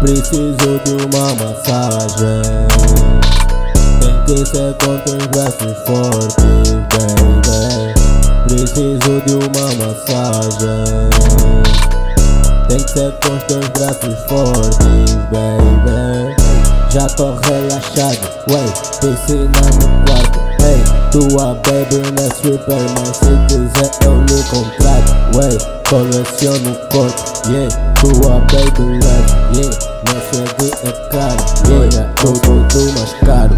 Preciso de uma massagem. Tem que ser com teus braços fortes, baby Preciso de uma massagem. Tem que ser com teus braços fortes, baby Já tô relaxado, wey Piscina no quarto, hey Tua baby não é mas se quiser eu lhe contrato, wey Coleciono corpo, yeah. Tua baby love, yeah. Nosso ED é caro, yeah. Tudo do mais caro.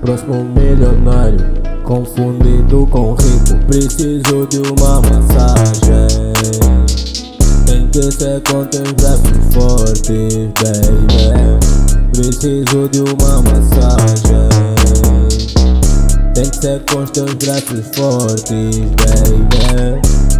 Próximo milionário Confundido com rico. Preciso de uma massagem. Tem que ser com teus braços fortes, baby. Preciso de uma massagem. Tem que ser com teus braços fortes, baby